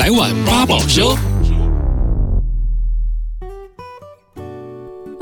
来碗八宝粥。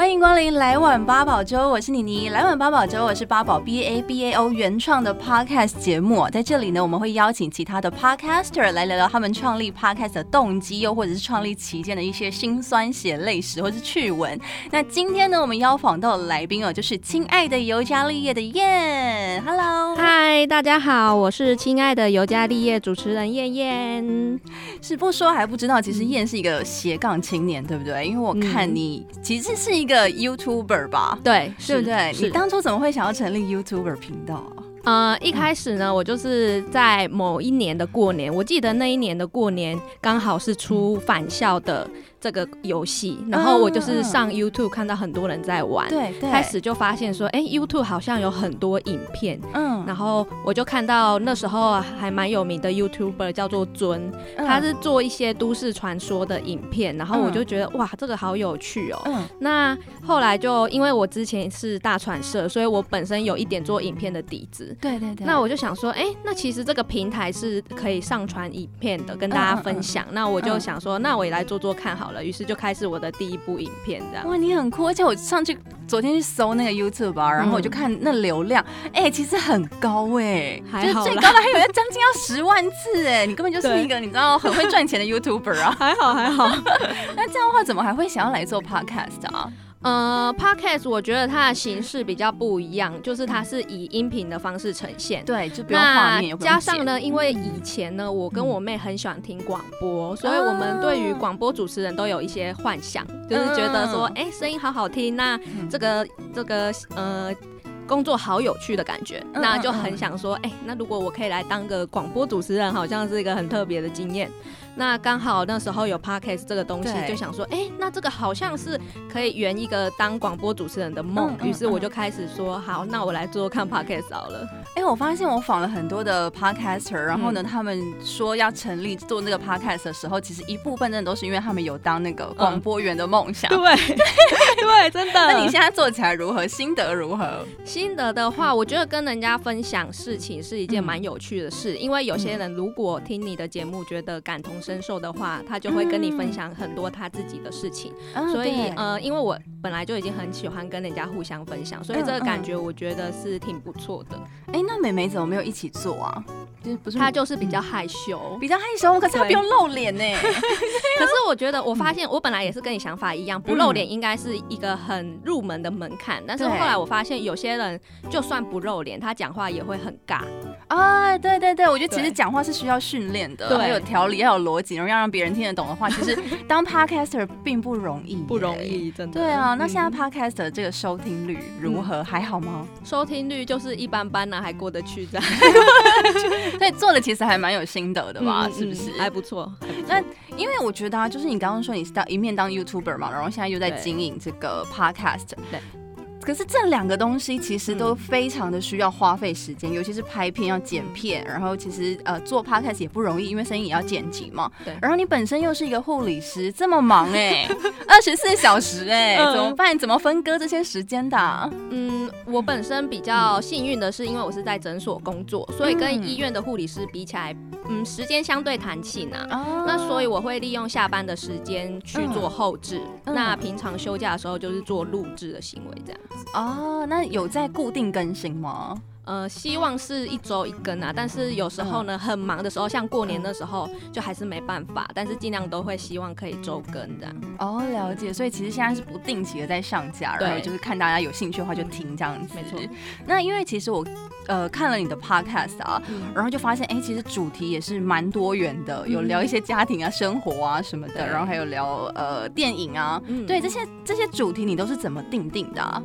欢迎光临来碗八宝粥，我是妮妮。来碗八宝粥，我是八宝 B A B A O 原创的 Podcast 节目，在这里呢，我们会邀请其他的 Podcaster 来聊聊他们创立 Podcast 的动机，又或者是创立期间的一些辛酸血泪史或是趣闻。那今天呢，我们邀访到的来宾哦，就是亲爱的尤加利叶的燕。Hello，嗨，大家好，我是亲爱的尤加利叶主持人燕燕。是不说还不知道，其实燕是一个斜杠青年，对不对？因为我看你其实是一个。YouTuber 吧，对，对不对？你当初怎么会想要成立 YouTuber 频道啊？呃，一开始呢，我就是在某一年的过年，我记得那一年的过年刚好是出返校的。这个游戏，然后我就是上 YouTube 看到很多人在玩，对、嗯，开始就发现说，哎，YouTube 好像有很多影片，嗯，然后我就看到那时候还蛮有名的 YouTuber 叫做尊，他是做一些都市传说的影片，然后我就觉得哇，这个好有趣哦。嗯，那后来就因为我之前是大传社，所以我本身有一点做影片的底子，对对对，那我就想说，哎，那其实这个平台是可以上传影片的，跟大家分享。那我就想说，那我也来做做看好。好了，于是就开始我的第一部影片，这样。哇，你很酷！而且我上去昨天去搜那个 YouTube 啊，然后我就看那流量，哎、嗯欸，其实很高哎、欸，就是最高的还有要将近要十万次哎、欸，你根本就是一个 你知道很会赚钱的 YouTuber 啊。还 好还好，那这样的话怎么还会想要来做 Podcast 啊？呃，Podcast 我觉得它的形式比较不一样，就是它是以音频的方式呈现，对，就不用画面。加上呢，因为以前呢，我跟我妹很喜欢听广播，所以我们对于广播主持人都有一些幻想，就是觉得说，哎，声音好好听，那这个这个呃工作好有趣的感觉，那就很想说，哎，那如果我可以来当个广播主持人，好像是一个很特别的经验。那刚好那时候有 podcast 这个东西，就想说，哎、欸，那这个好像是可以圆一个当广播主持人的梦。于、嗯、是我就开始说，好，那我来做看 podcast 好了。哎、欸，我发现我访了很多的 podcaster，然后呢，嗯、他们说要成立做那个 podcast 的时候，其实一部分真的都是因为他们有当那个广播员的梦想。对、嗯、对，真的。那你现在做起来如何？心得如何？心得的话，我觉得跟人家分享事情是一件蛮有趣的事，嗯、因为有些人如果听你的节目觉得感同身受的话，他就会跟你分享很多他自己的事情，嗯、所以呃，因为我本来就已经很喜欢跟人家互相分享，所以这个感觉我觉得是挺不错的。哎、嗯嗯，那美美怎么没有一起做啊？就是不是她就是比较害羞，嗯、比较害羞，可是他不用露脸呢。可是我觉得，我发现我本来也是跟你想法一样，不露脸应该是一个很入门的门槛，但是后来我发现有些人就算不露脸，他讲话也会很尬。啊，对对对，我觉得其实讲话是需要训练的，还有条理，要有逻辑，然后要让别人听得懂的话，其实 当 podcaster 并不容易，不容易，真的。对啊，那现在 podcaster 这个收听率如何？还好吗？收听率就是一般般呢，还过得去这样。所以做的其实还蛮有心得的吧？是不是？还不错。那因为我觉得啊，就是你刚刚说你是当一面当 YouTuber 嘛，然后现在又在经营这个 podcast，对。可是这两个东西其实都非常的需要花费时间，嗯、尤其是拍片要剪片，然后其实呃做 podcast 也不容易，因为声音也要剪辑嘛。对。然后你本身又是一个护理师，这么忙哎、欸，二十四小时哎、欸，怎么办？怎么分割这些时间的、啊？嗯，我本身比较幸运的是，因为我是在诊所工作，所以跟医院的护理师比起来，嗯，时间相对弹性啊。哦。那所以我会利用下班的时间去做后置，嗯、那平常休假的时候就是做录制的行为这样。哦，那有在固定更新吗？呃，希望是一周一更啊，但是有时候呢，很忙的时候，像过年的时候，就还是没办法，但是尽量都会希望可以周更这样。哦，了解，所以其实现在是不定期的在上架，然后就是看大家有兴趣的话就听这样子。没错。那因为其实我呃看了你的 podcast 啊，然后就发现哎、欸，其实主题也是蛮多元的，有聊一些家庭啊、生活啊什么的，然后还有聊呃电影啊，对这些这些主题你都是怎么定定的啊？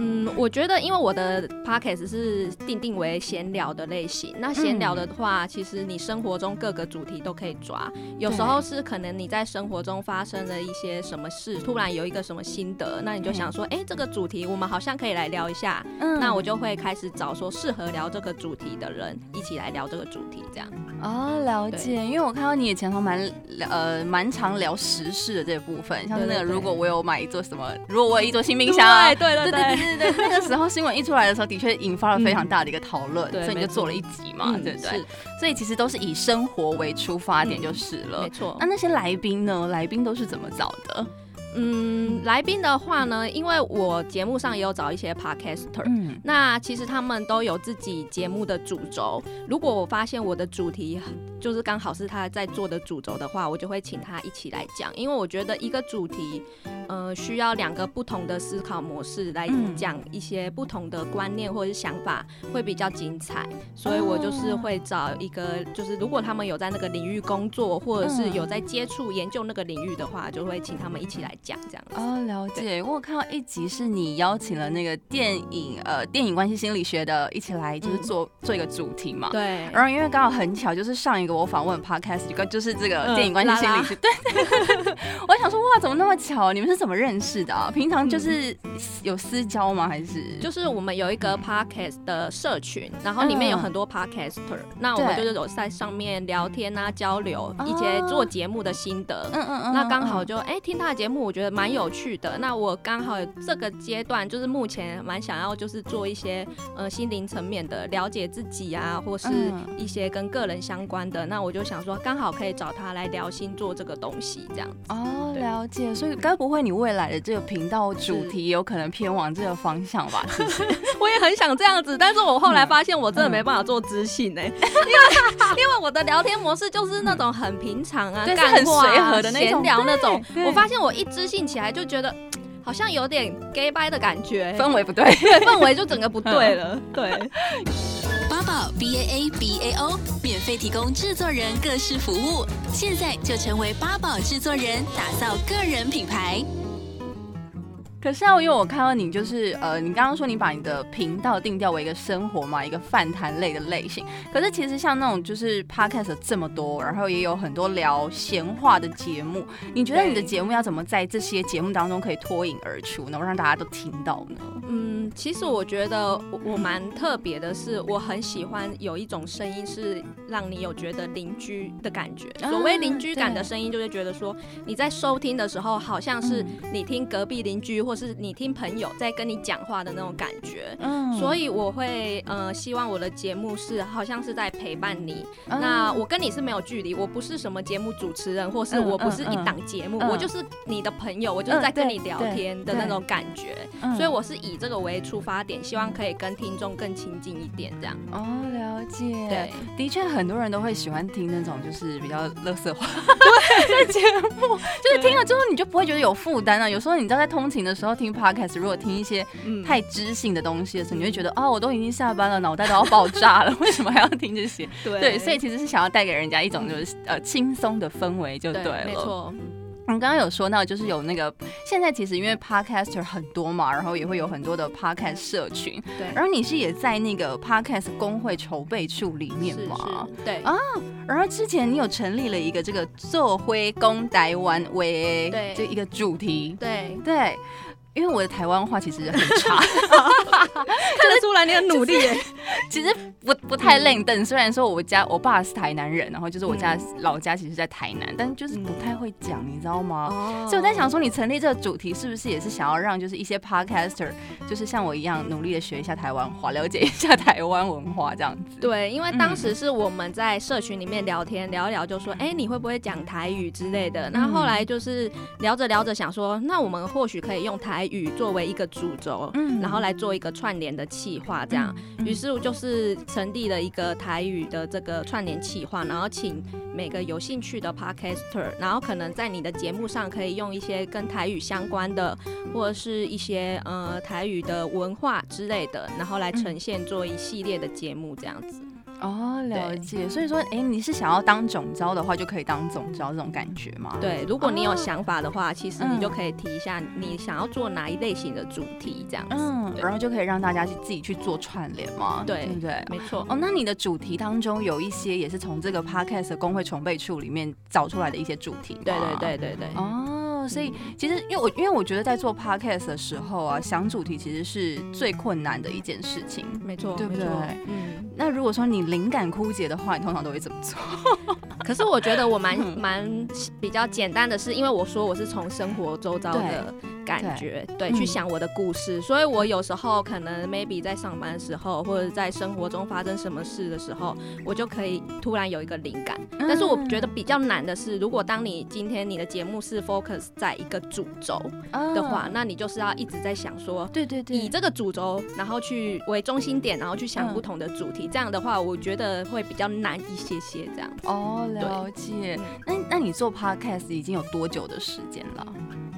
嗯，我觉得因为我的 podcast 是定定为闲聊的类型，那闲聊的话，其实你生活中各个主题都可以抓。有时候是可能你在生活中发生了一些什么事，突然有一个什么心得，那你就想说，哎，这个主题我们好像可以来聊一下。嗯，那我就会开始找说适合聊这个主题的人一起来聊这个主题，这样。哦，了解。因为我看到你以前还蛮呃蛮常聊时事的这部分，像是那个如果我有买一座什么，如果我有一座新冰箱，对对对对对对，那个时候新闻一出来的时候，的确引发了非常大的一个讨论，所以你就做了一集嘛，对不对？所以其实都是以生活为出发点就是了，没错。那那些来宾呢？来宾都是怎么找的？嗯，来宾的话呢，因为我节目上也有找一些 podcaster，嗯，那其实他们都有自己节目的主轴。如果我发现我的主题就是刚好是他在做的主轴的话，我就会请他一起来讲，因为我觉得一个主题，呃，需要两个不同的思考模式来讲一些不同的观念或者是想法，会比较精彩。所以我就是会找一个，就是如果他们有在那个领域工作，或者是有在接触研究那个领域的话，就会请他们一起来。讲这样哦，了解。我有看到一集是你邀请了那个电影呃电影关系心理学的一起来，就是做、嗯、做一个主题嘛。对。然后因为刚好很巧，就是上一个我访问 podcast 就就是这个电影关系心理学。嗯、对，对。我想说哇，怎么那么巧？你们是怎么认识的、啊？平常就是有私交吗？还是？就是我们有一个 podcast 的社群，然后里面有很多 podcaster，、嗯、那我们就是有在上面聊天啊，交流一些做节目的心得。嗯嗯嗯。那刚好就哎、欸、听他的节目。我觉得蛮有趣的。那我刚好这个阶段就是目前蛮想要就是做一些呃心灵层面的了解自己啊，或是一些跟个人相关的。那我就想说，刚好可以找他来聊星座这个东西，这样子。哦，了解。所以该不会你未来的这个频道主题有可能偏往这个方向吧？是不是？我也很想这样子，但是我后来发现我真的没办法做知性哎、欸，因为因为我的聊天模式就是那种很平常啊，干很随和的那种闲聊那种。我发现我一直。知性起来就觉得 好像有点 gay bye 的感觉，氛围不对，对，氛围就整个不对了。对，八宝 B A A B A O 免费提供制作人各式服务，现在就成为八宝制作人，打造个人品牌。可是啊，因为我看到你就是呃，你刚刚说你把你的频道定调为一个生活嘛，一个饭谈类的类型。可是其实像那种就是 podcast 这么多，然后也有很多聊闲话的节目。你觉得你的节目要怎么在这些节目当中可以脱颖而出，能够让大家都听到呢？嗯，其实我觉得我蛮特别的是，我很喜欢有一种声音是让你有觉得邻居的感觉。所谓邻居感的声音，就是觉得说你在收听的时候，好像是你听隔壁邻居。或是你听朋友在跟你讲话的那种感觉，嗯，所以我会呃希望我的节目是好像是在陪伴你。嗯、那我跟你是没有距离，我不是什么节目主持人，或是我不是一档节目，我就是你的朋友，我就是在跟你聊天的那种感觉。所以我是以这个为出发点，希望可以跟听众更亲近一点，这样。哦，了解。对，的确很多人都会喜欢听那种就是比较乐色话对 的节目，就是听了之后你就不会觉得有负担啊。有时候你知道在通勤的时候。听 podcast，如果听一些太知性的东西的时候，嗯、你会觉得啊、哦，我都已经下班了，脑袋都要爆炸了，为什么还要听这些？对，对，所以其实是想要带给人家一种就是呃轻松的氛围，就对了。对，没错。我们刚刚有说到，就是有那个现在其实因为 podcaster 很多嘛，然后也会有很多的 podcast 社群。对。然后你是也在那个 podcast 工会筹备处里面吗？对啊。然后之前你有成立了一个这个做灰工台湾为对这一个主题。对对。因为我的台湾话其实很差，看得出来你很努力耶。其实不不太认真，虽然说我家我爸是台南人，然后就是我家老家其实在台南，但就是不太会讲，你知道吗？所以我在想说，你成立这个主题是不是也是想要让就是一些 podcaster 就是像我一样努力的学一下台湾话，了解一下 台湾文化这样子？对，因为当时是我们在社群里面聊天聊一聊，就说哎你会不会讲台语之类的，然后后来就是聊着聊着想说，那我们或许可以用台。台语作为一个主轴，嗯，然后来做一个串联的企划，这样，于是我就是成立了一个台语的这个串联企划，然后请每个有兴趣的 podcaster，然后可能在你的节目上可以用一些跟台语相关的，或者是一些呃台语的文化之类的，然后来呈现做一系列的节目这样子。哦，了解。所以说，哎、欸，你是想要当总招的话，就可以当总招这种感觉吗？对，如果你有想法的话，哦、其实你就可以提一下你想要做哪一类型的主题，这样子，嗯，然后就可以让大家去自己去做串联嘛，对，对不对？没错。哦，那你的主题当中有一些也是从这个 Podcast 的工会筹备处里面找出来的一些主题，对对对对对。哦。所以其实因为我因为我觉得在做 podcast 的时候啊，想主题其实是最困难的一件事情。没错，对不对？嗯。那如果说你灵感枯竭的话，你通常都会怎么做？可是我觉得我蛮 蛮比较简单的是，因为我说我是从生活周遭的。感觉对，对，去想我的故事，嗯，所以我有时候可能 maybe 在上班的时候，或者在生活中发生什么事的时候，我就可以突然有一个灵感。但是我觉得比较难的是，如果当你今天你的节目是 focus 在一个主轴的话，那你就是要一直在想说，对对对，以这个主轴，然后去为中心点，然后去想不同的主题。这样的话，我觉得会比较难一些些。这样哦，了解。那那你做 podcast 已经有多久的时间了？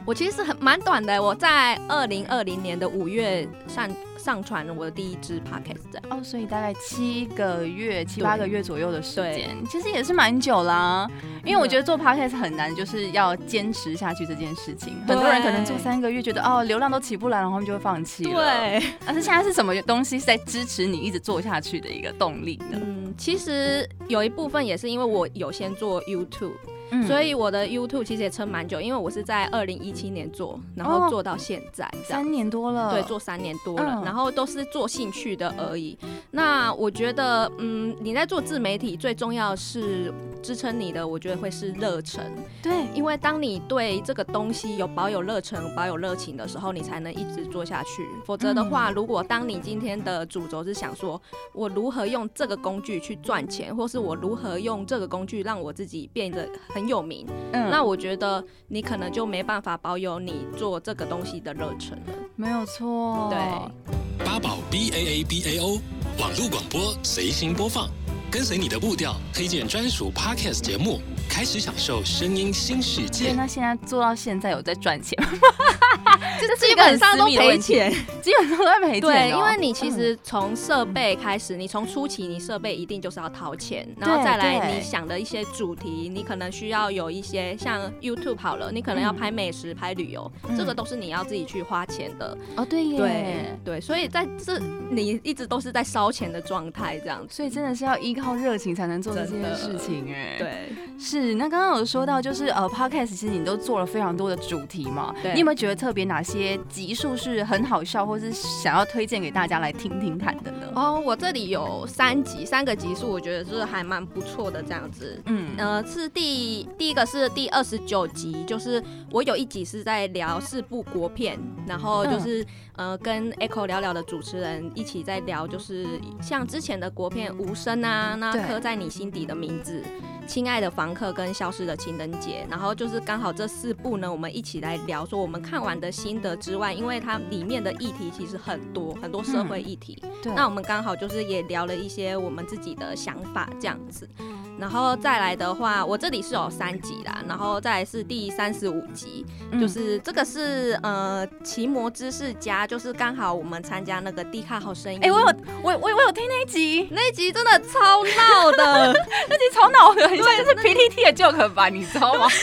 我其实是很蛮短的，我在二零二零年的五月上上传了我的第一支 podcast 哦，所以大概七个月、七八个月左右的时间，其实也是蛮久啦、啊。因为我觉得做 podcast 很难，就是要坚持下去这件事情。很多人可能做三个月，觉得哦流量都起不来，然后他们就会放弃了。对，但是现在是什么东西是在支持你一直做下去的一个动力呢？嗯，其实有一部分也是因为我有先做 YouTube。嗯、所以我的 YouTube 其实也撑蛮久，因为我是在二零一七年做，然后做到现在，哦、三年多了。对，做三年多了，嗯，然后都是做兴趣的而已。那我觉得，嗯，你在做自媒体最重要是支撑你的，我觉得会是热忱。对，因为当你对这个东西有保有热忱、保有热情的时候，你才能一直做下去。否则的话，嗯、如果当你今天的主轴是想说我如何用这个工具去赚钱，或是我如何用这个工具让我自己变得很很有名，嗯，那我觉得你可能就没办法保有你做这个东西的热忱了。没有错，对。八宝 B A A B A O 网络广播随心播放，跟随你的步调，推荐专属 Podcast 节目。开始享受声音新世界。那现在做到现在有在赚钱吗？就是基本上都赔钱，基本上都在赔钱。对，因为你其实从设备开始，你从初期你设备一定就是要掏钱，然后再来你想的一些主题，你可能需要有一些像 YouTube 好了，你可能要拍美食、拍旅游，这个都是你要自己去花钱的。哦，对耶，对对，所以在这你一直都是在烧钱的状态，这样子，所以真的是要依靠热情才能做这件事情哎。对，是。是，那刚刚有说到，就是呃，Podcast 其实你都做了非常多的主题嘛，对，你有没有觉得特别哪些集数是很好笑，或是想要推荐给大家来听听看的呢？哦，我这里有三集，三个集数，我觉得是还蛮不错的这样子。嗯，呃，是第第一个是第二十九集，就是我有一集是在聊四部国片，然后就是、嗯、呃跟 Echo 聊聊的主持人一起在聊，就是像之前的国片《无声》啊，那刻在你心底的名字。亲爱的房客跟消失的情人节，然后就是刚好这四部呢，我们一起来聊说我们看完的心得之外，因为它里面的议题其实很多很多社会议题，嗯、对，那我们刚好就是也聊了一些我们自己的想法这样子。然后再来的话，我这里是有三集啦，然后再来是第三十五集，嗯，就是这个是呃奇摩知识家，就是刚好我们参加那个 D 卡好声音。哎，我有我我我有听那一集，那一集真的超闹的，那集超闹的，很像就是 PPT 的 joke 吧，你知道吗？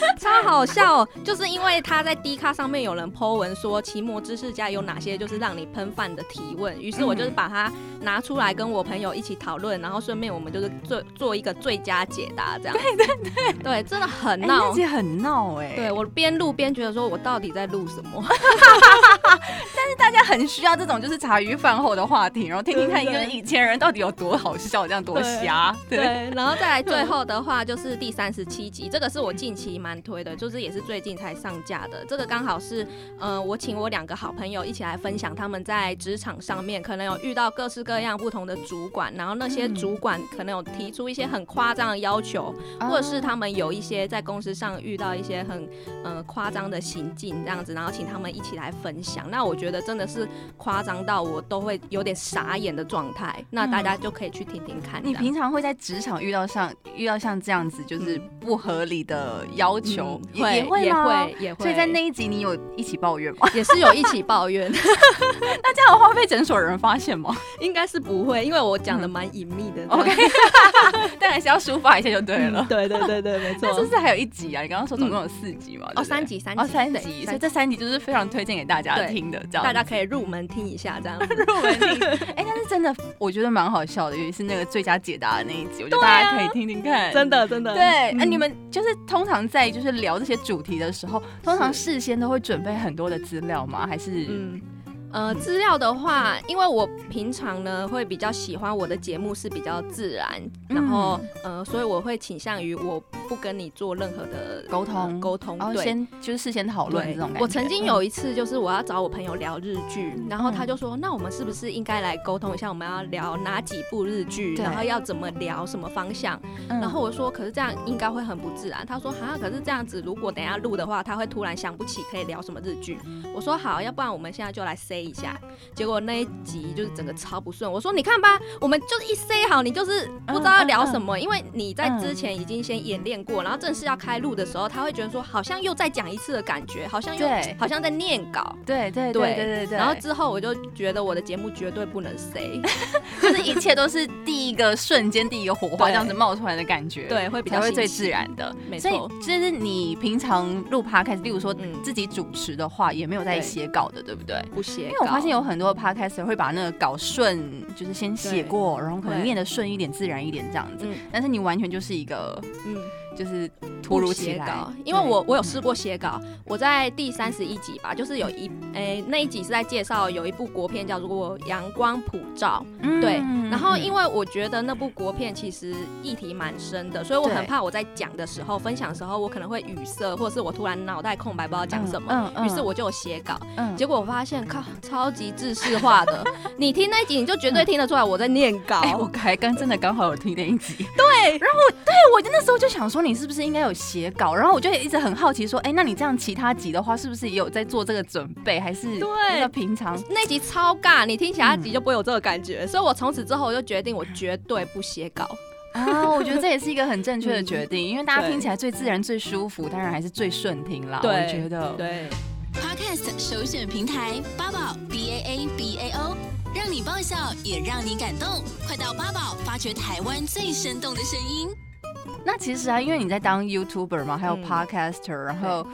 超好笑，哦，就是因为他在 D 卡上面有人 po 文说奇摩知识家有哪些就是让你喷饭的提问，于是我就是把它拿出来跟我朋友一起讨论，然后顺便我们就是做做一个最佳解答这样。对对对对，真的很闹，自己很闹哎。对，我边录边觉得说我到底在录什么？但是大家很需要这种就是茶余饭后的话题，然后听听看一个以前人到底有多好笑，这样多瞎。对，对，然后再来最后的话就是第三十七集，这个是我近期蛮推的，就是也是最近才上架的。这个刚好是，呃，我请我两个好朋友一起来分享他们在职场上面可能有遇到各式各样不同的主管，然后那些主管可能有提出一些很夸张的要求，或者是他们有一些在公司上遇到一些很呃夸张的行径这样子，然后请他们一起来分享。那我觉得真的是夸张到我都会有点傻眼的状态。那大家就可以去听听看。你平常会在职场遇到像遇到像这样子就是不合理的要求？嗯、会也会也会也会，所以在那一集你有一起抱怨吗？也是有一起抱怨。那这样的话被诊所有人发现吗？应该是不会，因为我讲的蛮隐秘的。OK，但还是要抒发一下就对了。对对对对，没错。是不是还有一集啊？你刚刚说总共有四集嘛？哦，三集三集哦，三集。所以这三集就是非常推荐给大家听的，这样大家可以入门听一下，这样入门听。哎，但是真的我觉得蛮好笑的，尤其是那个最佳解答的那一集，我觉得大家可以听听看。真的真的。对，那你们就是通常常在就是聊这些主题的时候，通常事先都会准备很多的资料吗？还是嗯？呃，资料的话，因为我平常呢会比较喜欢我的节目是比较自然，嗯、然后呃，所以我会倾向于我不跟你做任何的沟通沟通，对，先就是事先讨论这种感觉。我曾经有一次就是我要找我朋友聊日剧，嗯、然后他就说，那我们是不是应该来沟通一下，我们要聊哪几部日剧，然后要怎么聊什么方向？嗯、然后我说，可是这样应该会很不自然。他说，哈，可是这样子如果等一下录的话，他会突然想不起可以聊什么日剧。我说好，要不然我们现在就来 say。一下，结果那一集就是整个超不顺。我说你看吧，我们就是一塞好，你就是不知道要聊什么，因为你在之前已经先演练过，然后正式要开录的时候，他会觉得说好像又再讲一次的感觉，好像又好像在念稿。对对对对对对。然后之后我就觉得我的节目绝对不能塞，就是一切都是第一个瞬间，第一个火花这样子冒出来的感觉，对，会比较会最自然的。没错。就是你平常录 podcast，例如说自己主持的话，也没有在写稿的，对不对？不写。因为我发现有很多 podcaster 会把那个稿顺，就是先写过，然后可能念的顺一点、自然一点这样子。但是你完全就是一个，嗯。就是突如其来，因为我我有试过写稿，我在第三十一集吧，就是有一诶、欸、那一集是在介绍有一部国片叫做《阳光普照》，对，然后因为我觉得那部国片其实议题蛮深的，所以我很怕我在讲的时候、分享的时候，我可能会语塞，或者是我突然脑袋空白，不知道讲什么，于是我就有写稿，结果我发现靠，超级制式化的，你听那一集你就绝对听得出来我在念稿，我还刚真的刚好有听那一集，对，然后对我那时候就想说。你是不是应该有写稿？然后我就一直很好奇，说，哎、欸，那你这样其他集的话，是不是也有在做这个准备？还是对，那平常那集超尬，你听其他集就不会有这个感觉。嗯、所以我从此之后我就决定，我绝对不写稿啊！我觉得这也是一个很正确的决定，嗯、因为大家听起来最自然、最舒服，当然还是最顺听了。我觉得对。Podcast 首选平台八宝 B A A B A O，让你爆笑也让你感动，快到八宝发掘台湾最生动的声音。那其实啊，因为你在当 YouTuber 嘛，还有 Podcaster，、嗯、然后。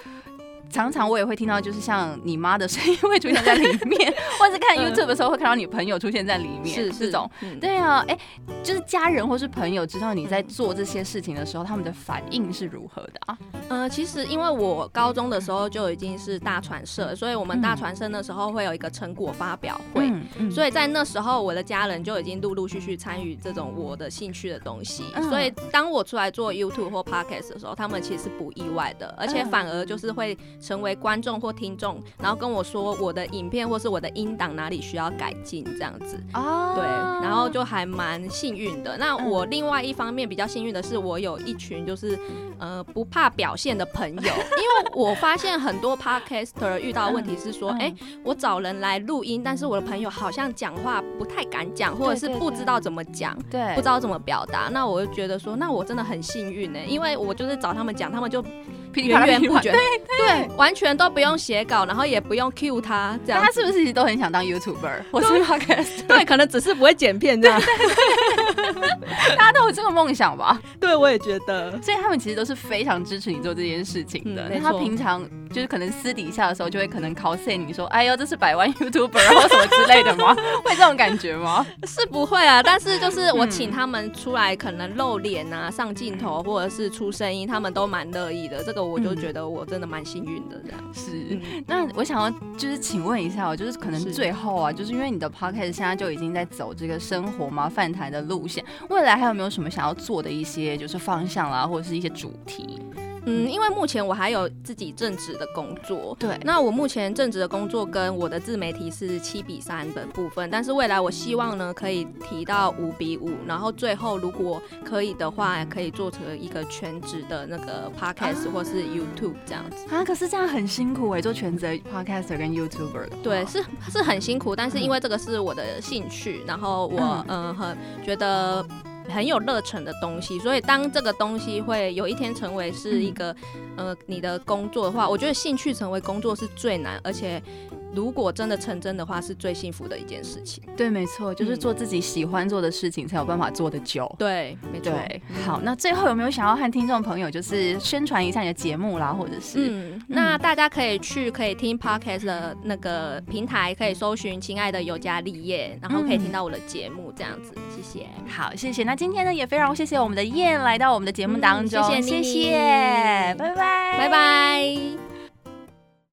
常常我也会听到，就是像你妈的声音会出现在里面，或是看 YouTube 的时候会看到你朋友出现在里面，是这种。对啊，哎，就是家人或是朋友知道你在做这些事情的时候，他们的反应是如何的啊？呃，其实因为我高中的时候就已经是大传社，所以我们大传社那时候会有一个成果发表会，所以在那时候我的家人就已经陆陆续续参与这种我的兴趣的东西，所以当我出来做 YouTube 或 Podcast 的时候，他们其实是不意外的，而且反而就是会。成为观众或听众，然后跟我说我的影片或是我的音档哪里需要改进，这样子。哦，对，然后就还蛮幸运的。那我另外一方面比较幸运的是，我有一群就是呃不怕表现的朋友，因为我发现很多 podcaster 遇到的问题是说，哎，我找人来录音，但是我的朋友好像讲话不太敢讲，或者是不知道怎么讲，对，不知道怎么表达。那我就觉得说，那我真的很幸运呢，因为我就是找他们讲，他们就。源源不绝，对对，完全都不用写稿，然后也不用 cue 他，这样他 是不是一直都很想当 YouTuber？我是 Podcast，对，可能只是不会剪片这样。大家都有这个梦想吧？对，我也觉得，所以他们其实都是非常支持你做这件事情的。那他平常就是可能私底下的时候，就会可能 cos 你说：“哎呦，这是百万 YouTuber，然后什么之类的吗？” 会这种感觉吗？是不会啊，但是就是我请他们出来，可能露脸啊、上镜头或者是出声音，他们都蛮乐意的。这个。我就觉得我真的蛮幸运的，这样、嗯、是。那我想要就是请问一下，我就是可能最后啊，就是因为你的 podcast 现在就已经在走这个生活嘛、饭台的路线，未来还有没有什么想要做的一些就是方向啦，或者是一些主题？嗯，因为目前我还有自己正职的工作，对。那我目前正职的工作跟我的自媒体是七比三的部分，但是未来我希望呢可以提到五比五，然后最后如果可以的话，可以做成一个全职的那个 podcast 或是 YouTube 这样子。啊，可是这样很辛苦哎、欸，做全职 podcaster 跟 YouTuber 的。对，是是很辛苦，但是因为这个是我的兴趣，然后我嗯、呃、很觉得。很有热忱的东西，所以当这个东西会有一天成为是一个，呃，你的工作的话，我觉得兴趣成为工作是最难，而且如果真的成真的话，是最幸福的一件事情。对，没错，就是做自己喜欢做的事情，才有办法做得久。对，没错。好，那最后有没有想要和听众朋友就是宣传一下你的节目啦，或者是？嗯，那大家可以去可以听 Podcast 的那个平台，可以搜寻“亲爱的尤加利叶”，然后可以听到我的节目，这样子。谢谢。好，谢谢。那今天呢，也非常谢谢我们的燕来到我们的节目当中，谢谢，谢谢，拜拜，拜拜。